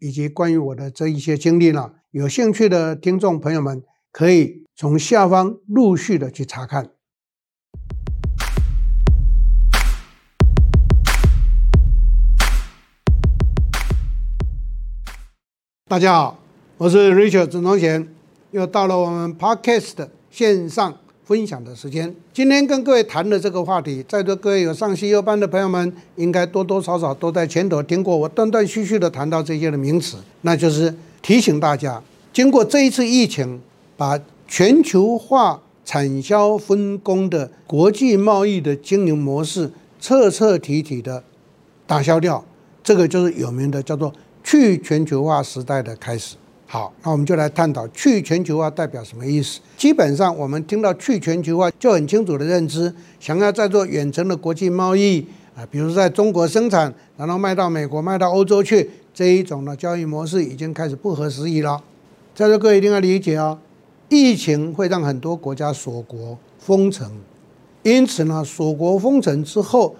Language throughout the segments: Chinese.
以及关于我的这一些经历呢，有兴趣的听众朋友们可以从下方陆续的去查看。大家好，我是 Richard 曾宗贤，又到了我们 Podcast 的线上。分享的时间，今天跟各位谈的这个话题，在座各位有上西优班的朋友们，应该多多少少都在前头听过我断断续续的谈到这些的名词，那就是提醒大家，经过这一次疫情，把全球化产销分工的国际贸易的经营模式彻彻底底的打消掉，这个就是有名的叫做去全球化时代的开始。好，那我们就来探讨去全球化代表什么意思。基本上，我们听到去全球化就很清楚的认知，想要在做远程的国际贸易啊，比如在中国生产，然后卖到美国、卖到欧洲去，这一种的交易模式已经开始不合时宜了。在座各位一定要理解哦，疫情会让很多国家锁国封城，因此呢，锁国封城之后，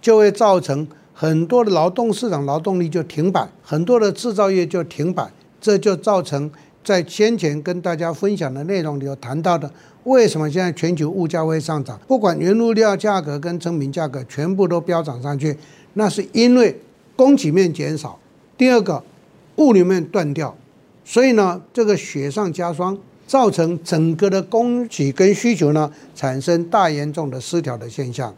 就会造成很多的劳动市场劳动力就停摆，很多的制造业就停摆。这就造成在先前跟大家分享的内容里有谈到的，为什么现在全球物价会上涨？不管原物料价格跟成品价格全部都飙涨上去，那是因为供给面减少。第二个，物流面断掉，所以呢，这个雪上加霜，造成整个的供给跟需求呢产生大严重的失调的现象。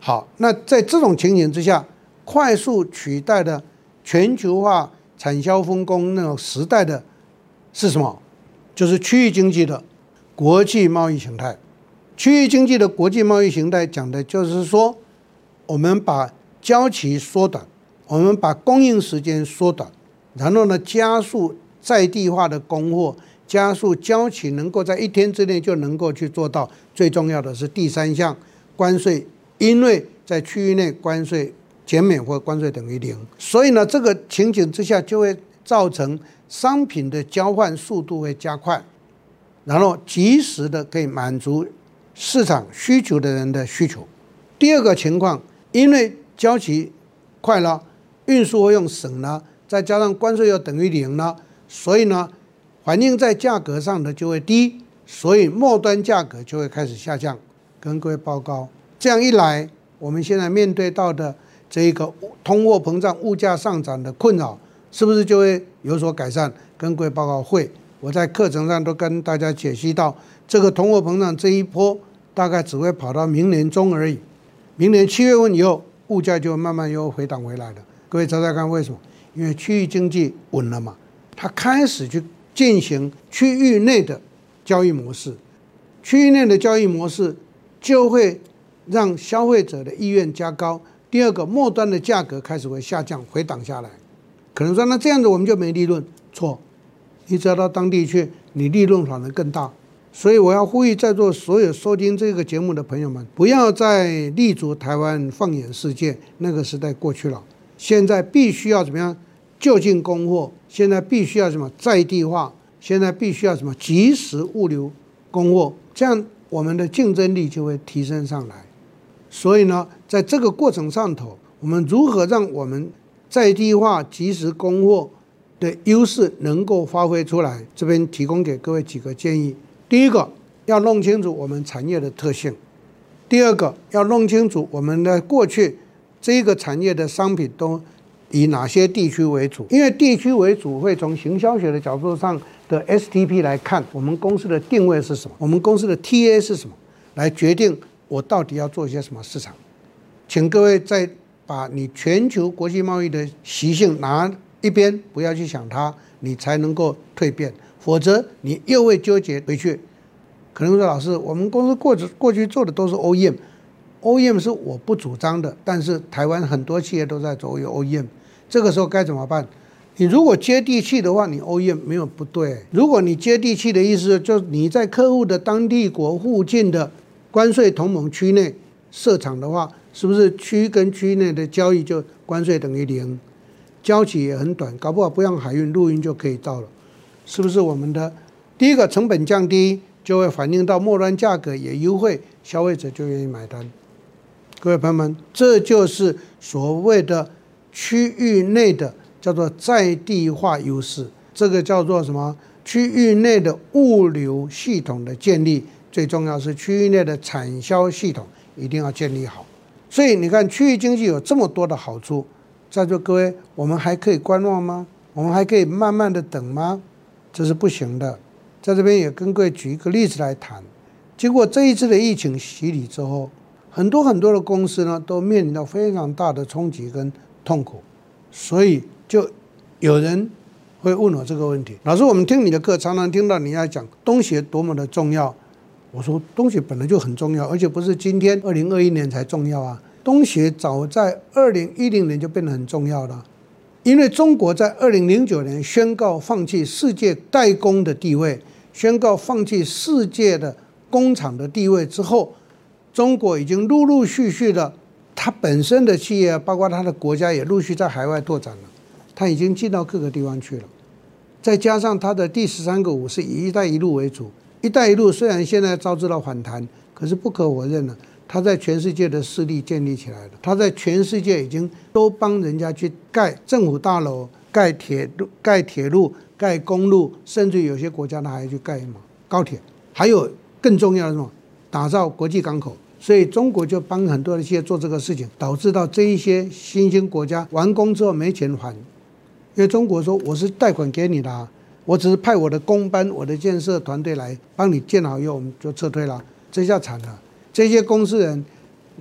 好，那在这种情形之下，快速取代的全球化。产销分工那种时代的是什么？就是区域经济的国际贸易形态。区域经济的国际贸易形态讲的就是说，我们把交期缩短，我们把供应时间缩短，然后呢，加速在地化的供货，加速交期能够在一天之内就能够去做到。最重要的是第三项，关税，因为在区域内关税。减免或关税等于零，所以呢，这个情景之下就会造成商品的交换速度会加快，然后及时的可以满足市场需求的人的需求。第二个情况，因为交期快了，运输费用省了，再加上关税又等于零了，所以呢，反映在价格上的就会低，所以末端价格就会开始下降。跟各位报告，这样一来，我们现在面对到的。这一个通货膨胀、物价上涨的困扰，是不是就会有所改善？跟各位报告会，我在课程上都跟大家解析到，这个通货膨胀这一波大概只会跑到明年中而已，明年七月份以后，物价就慢慢又回档回来了。各位猜猜看为什么？因为区域经济稳了嘛，它开始去进行区域内的交易模式，区域内的交易模式就会让消费者的意愿加高。第二个，末端的价格开始会下降，回档下来，可能说那这样子我们就没利润，错，你只要到当地去，你利润反而更大。所以我要呼吁在座所有收听这个节目的朋友们，不要再立足台湾放眼世界，那个时代过去了。现在必须要怎么样就近供货？现在必须要什么在地化？现在必须要什么及时物流供货？这样我们的竞争力就会提升上来。所以呢，在这个过程上头，我们如何让我们在地化、及时供货的优势能够发挥出来？这边提供给各位几个建议：第一个，要弄清楚我们产业的特性；第二个，要弄清楚我们的过去这一个产业的商品都以哪些地区为主。因为地区为主，会从行销学的角度上的 STP 来看，我们公司的定位是什么？我们公司的 TA 是什么？来决定。我到底要做一些什么市场？请各位再把你全球国际贸易的习性拿一边，不要去想它，你才能够蜕变。否则你又会纠结回去。可能说老师，我们公司过去过去做的都是 OEM，OEM 是我不主张的，但是台湾很多企业都在做 OEM，这个时候该怎么办？你如果接地气的话，你 OEM 没有不对。如果你接地气的意思，就是你在客户的当地国附近的关税同盟区内设厂的话，是不是区跟区内的交易就关税等于零？交期也很短，搞不好不用海运、陆运就可以到了，是不是？我们的第一个成本降低，就会反映到末端价格也优惠，消费者就愿意买单。各位朋友们，这就是所谓的区域内的。叫做在地化优势，这个叫做什么？区域内的物流系统的建立，最重要是区域内的产销系统一定要建立好。所以你看，区域经济有这么多的好处，在座各位，我们还可以观望吗？我们还可以慢慢的等吗？这是不行的。在这边也跟各位举一个例子来谈。经过这一次的疫情洗礼之后，很多很多的公司呢，都面临到非常大的冲击跟痛苦，所以。就有人会问我这个问题，老师，我们听你的课，常常听到你要讲东协多么的重要。我说东协本来就很重要，而且不是今天二零二一年才重要啊。东协早在二零一零年就变得很重要了，因为中国在二零零九年宣告放弃世界代工的地位，宣告放弃世界的工厂的地位之后，中国已经陆陆续续的，它本身的企业，包括它的国家，也陆续在海外拓展了。它已经进到各个地方去了，再加上它的第十三个五是以“一带一路”为主，“一带一路”虽然现在遭致到反弹，可是不可否认呢，它在全世界的势力建立起来了。它在全世界已经都帮人家去盖政府大楼、盖铁路、盖铁路、盖公路，甚至有些国家它还去盖什么高铁，还有更重要的什么，打造国际港口。所以中国就帮很多的企业做这个事情，导致到这一些新兴国家完工之后没钱还。因为中国说我是贷款给你的啊，我只是派我的工班、我的建设团队来帮你建好以后，我们就撤退了，这下惨了。这些公司人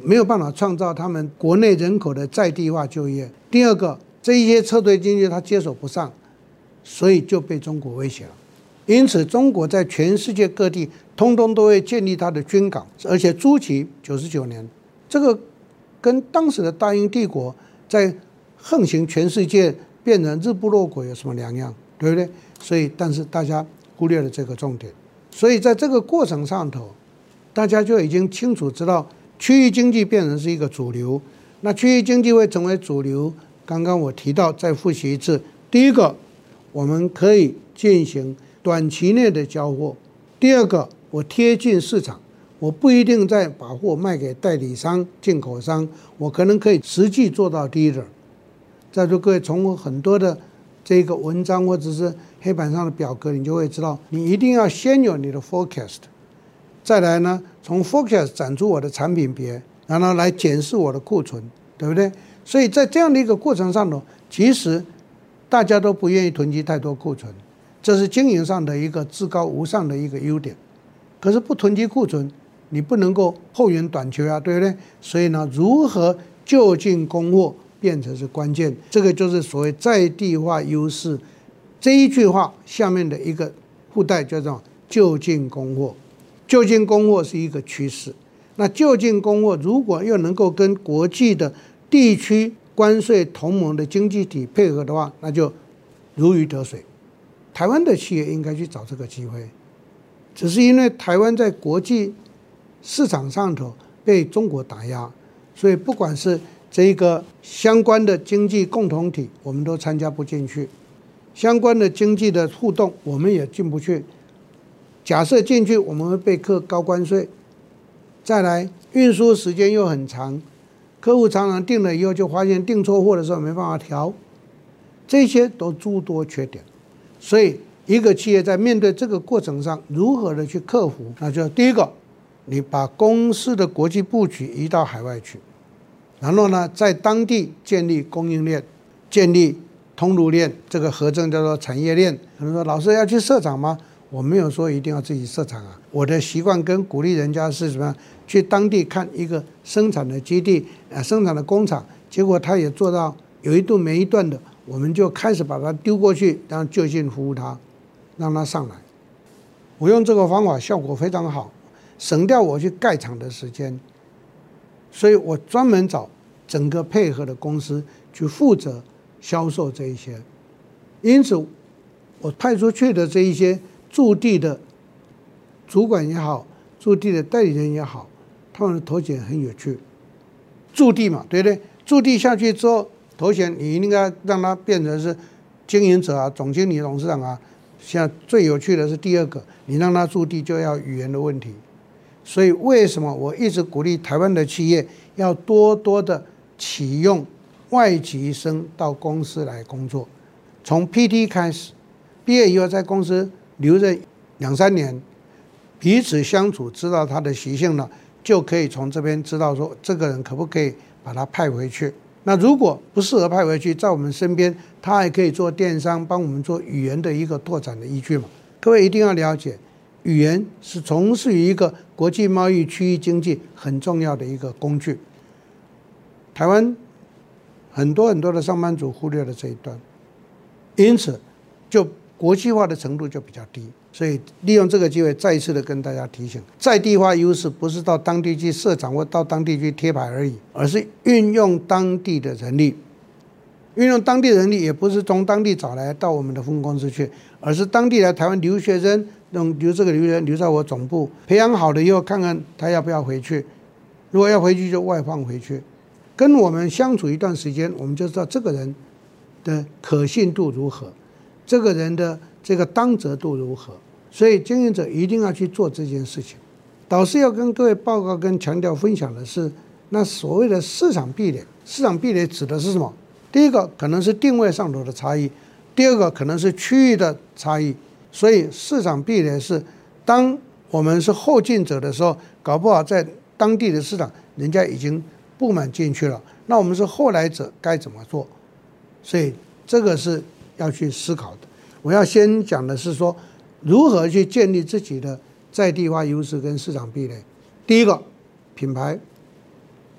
没有办法创造他们国内人口的在地化就业。第二个，这一些撤退经济他接手不上，所以就被中国威胁了。因此，中国在全世界各地通通都会建立他的军港，而且租期九十九年，这个跟当时的大英帝国在横行全世界。变成日不落国有什么两样，对不对？所以，但是大家忽略了这个重点。所以，在这个过程上头，大家就已经清楚知道，区域经济变成是一个主流。那区域经济会成为主流，刚刚我提到，再复习一次：第一个，我们可以进行短期内的交货；第二个，我贴近市场，我不一定再把货卖给代理商、进口商，我可能可以实际做到 dealer。在座各位，从很多的这个文章或者是黑板上的表格，你就会知道，你一定要先有你的 forecast，再来呢，从 forecast 展出我的产品别，然后来检视我的库存，对不对？所以在这样的一个过程上头，其实大家都不愿意囤积太多库存，这是经营上的一个至高无上的一个优点。可是不囤积库存，你不能够后援短缺啊，对不对？所以呢，如何就近供货？变成是关键，这个就是所谓在地化优势。这一句话下面的一个附带叫做就近供货，就近供货是一个趋势。那就近供货如果又能够跟国际的地区关税同盟的经济体配合的话，那就如鱼得水。台湾的企业应该去找这个机会，只是因为台湾在国际市场上头被中国打压，所以不管是这一个相关的经济共同体，我们都参加不进去；相关的经济的互动，我们也进不去。假设进去，我们会被课高关税。再来，运输时间又很长，客户常常订了以后，就发现订错货的时候没办法调，这些都诸多缺点。所以，一个企业在面对这个过程上，如何的去克服？那就第一个，你把公司的国际布局移到海外去。然后呢，在当地建立供应链，建立通路链，这个合称叫做产业链。可能说，老师要去设厂吗？我没有说一定要自己设厂啊。我的习惯跟鼓励人家是什么？去当地看一个生产的基地，呃，生产的工厂，结果他也做到有一顿没一段的，我们就开始把它丢过去，然后就近服务他，让他上来。我用这个方法效果非常好，省掉我去盖厂的时间。所以我专门找整个配合的公司去负责销售这一些，因此，我派出去的这一些驻地的主管也好，驻地的代理人也好，他们的头衔很有趣。驻地嘛，对不对？驻地下去之后，头衔你应该让他变成是经营者啊、总经理、董事长啊。现在最有趣的是第二个，你让他驻地就要语言的问题。所以为什么我一直鼓励台湾的企业要多多的启用外籍生到公司来工作？从 PT 开始，毕业以后在公司留着两三年，彼此相处，知道他的习性了，就可以从这边知道说这个人可不可以把他派回去。那如果不适合派回去，在我们身边，他还可以做电商，帮我们做语言的一个拓展的依据嘛？各位一定要了解，语言是从事于一个国际贸易、区域经济很重要的一个工具。台湾很多很多的上班族忽略了这一段，因此就国际化的程度就比较低。所以利用这个机会，再一次的跟大家提醒，在地化优势不是到当地去设厂或到当地去贴牌而已，而是运用当地的人力。运用当地人力也不是从当地找来到我们的分公司去，而是当地来台湾留学生，用留这个留学生留在我总部，培养好了以后，看看他要不要回去。如果要回去，就外放回去。跟我们相处一段时间，我们就知道这个人的可信度如何，这个人的。这个当责度如何？所以经营者一定要去做这件事情。导师要跟各位报告跟强调分享的是，那所谓的市场壁垒，市场壁垒指的是什么？第一个可能是定位上头的差异，第二个可能是区域的差异。所以市场壁垒是，当我们是后进者的时候，搞不好在当地的市场人家已经布满进去了，那我们是后来者该怎么做？所以这个是要去思考的。我要先讲的是说，如何去建立自己的在地化优势跟市场壁垒。第一个，品牌，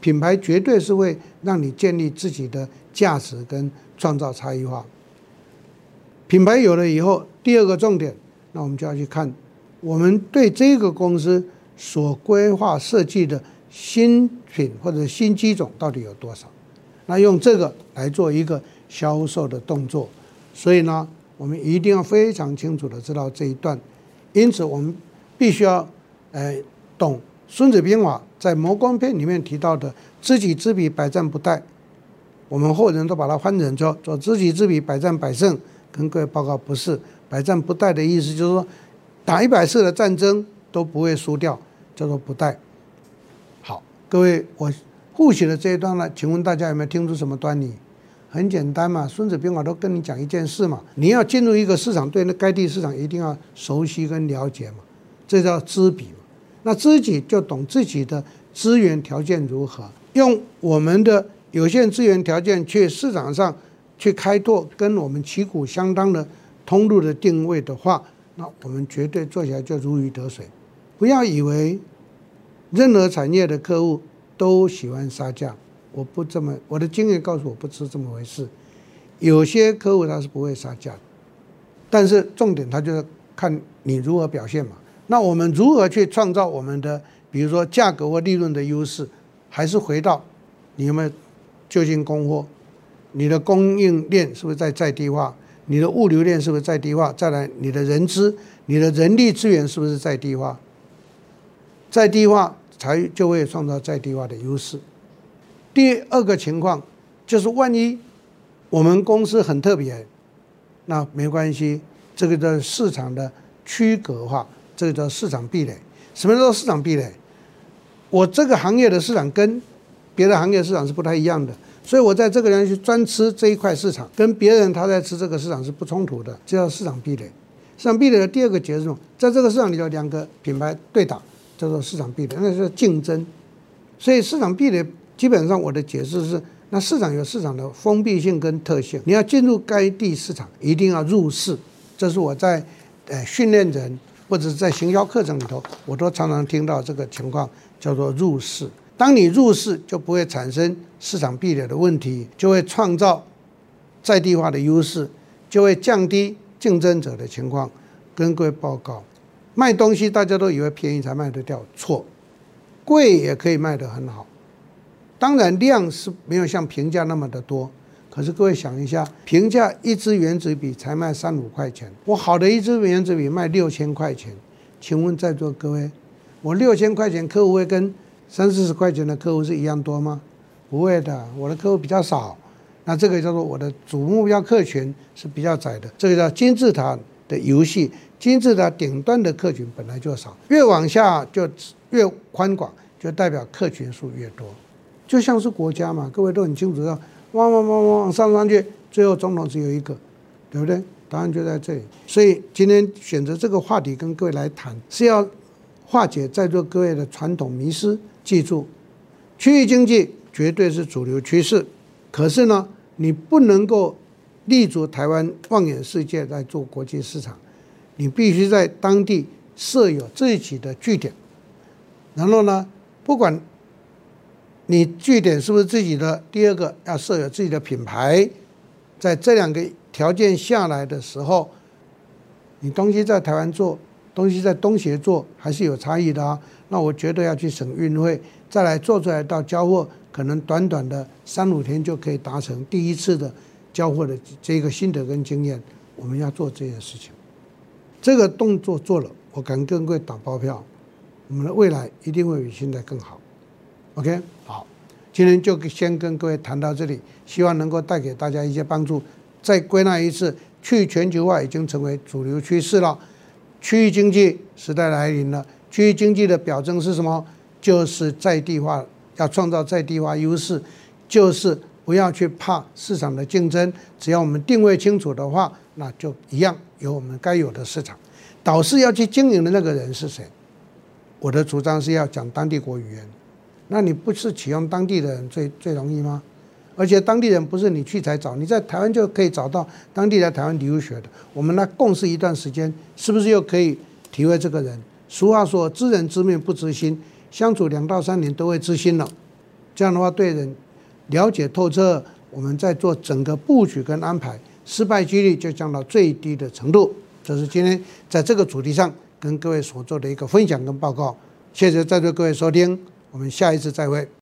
品牌绝对是会让你建立自己的价值跟创造差异化。品牌有了以后，第二个重点，那我们就要去看我们对这个公司所规划设计的新品或者新机种到底有多少，那用这个来做一个销售的动作。所以呢，我们一定要非常清楚的知道这一段，因此我们必须要，呃，懂《孙子兵法》在《谋攻篇》里面提到的“知己知彼，百战不殆”。我们后人都把它翻成说“做知己知彼，百战百胜”。跟各位报告，不是“百战不殆”的意思，就是说打一百次的战争都不会输掉，叫做“不殆”。好，各位，我复习了这一段呢，请问大家有没有听出什么端倪？很简单嘛，《孙子兵法》都跟你讲一件事嘛，你要进入一个市场，对那该地市场一定要熟悉跟了解嘛，这叫知彼嘛。那知己就懂自己的资源条件如何，用我们的有限资源条件去市场上去开拓跟我们旗鼓相当的通路的定位的话，那我们绝对做起来就如鱼得水。不要以为任何产业的客户都喜欢杀价。我不这么，我的经验告诉我不是这么回事。有些客户他是不会杀价，但是重点他就是看你如何表现嘛。那我们如何去创造我们的，比如说价格或利润的优势，还是回到你有没有就近供货，你的供应链是不是在在地化，你的物流链是不是在地化？再来你的人资、你的人力资源是不是在地化？在地化才就会创造在地化的优势。第二个情况就是，万一我们公司很特别，那没关系，这个叫市场的区隔化，这个叫市场壁垒。什么叫市场壁垒？我这个行业的市场跟别的行业市场是不太一样的，所以我在这个人去专吃这一块市场，跟别人他在吃这个市场是不冲突的，这叫市场壁垒。市场壁垒的第二个结论，在这个市场里头，两个品牌对打，叫做市场壁垒，那是竞争。所以市场壁垒。基本上我的解释是，那市场有市场的封闭性跟特性，你要进入该地市场，一定要入市。这是我在呃训练人或者是在行销课程里头，我都常常听到这个情况，叫做入市。当你入市，就不会产生市场壁垒的问题，就会创造在地化的优势，就会降低竞争者的情况。跟各位报告，卖东西大家都以为便宜才卖得掉，错，贵也可以卖得很好。当然量是没有像平价那么的多，可是各位想一下，评价一支原子笔才卖三五块钱，我好的一支原子笔卖六千块钱，请问在座各位，我六千块钱客户会跟三四十块钱的客户是一样多吗？不会的，我的客户比较少，那这个叫做我的主目标客群是比较窄的，这个叫金字塔的游戏，金字塔顶端的客群本来就少，越往下就越宽广，就代表客群数越多，就像是国家嘛，各位都很清楚的。往往往往上上去，最后总统只有一个，对不对？答案就在这里。所以今天选择这个话题跟各位来谈，是要化解在座各位的传统迷失。记住，区域经济绝对是主流趋势，可是呢，你不能够立足台湾放眼世界来做国际市场，你必须在当地设有自己的据点，然后呢，不管。你据点是不是自己的？第二个要设有自己的品牌，在这两个条件下来的时候，你东西在台湾做，东西在东协做，还是有差异的啊。那我绝对要去省运费，再来做出来到交货，可能短短的三五天就可以达成第一次的交货的这个心得跟经验。我们要做这件事情，这个动作做了，我敢跟各位打包票，我们的未来一定会比现在更好。OK，好，今天就先跟各位谈到这里，希望能够带给大家一些帮助。再归纳一次，去全球化已经成为主流趋势了，区域经济时代来临了。区域经济的表征是什么？就是在地化，要创造在地化优势，就是不要去怕市场的竞争，只要我们定位清楚的话，那就一样有我们该有的市场。导师要去经营的那个人是谁？我的主张是要讲当地国语言。那你不是启用当地的人最最容易吗？而且当地人不是你去才找，你在台湾就可以找到当地来台湾留学的。我们来共事一段时间，是不是又可以体会这个人？俗话说，知人知面不知心，相处两到三年都会知心了。这样的话，对人了解透彻，我们再做整个布局跟安排，失败几率就降到最低的程度。这是今天在这个主题上跟各位所做的一个分享跟报告。谢谢在座各位收听。我们下一次再会。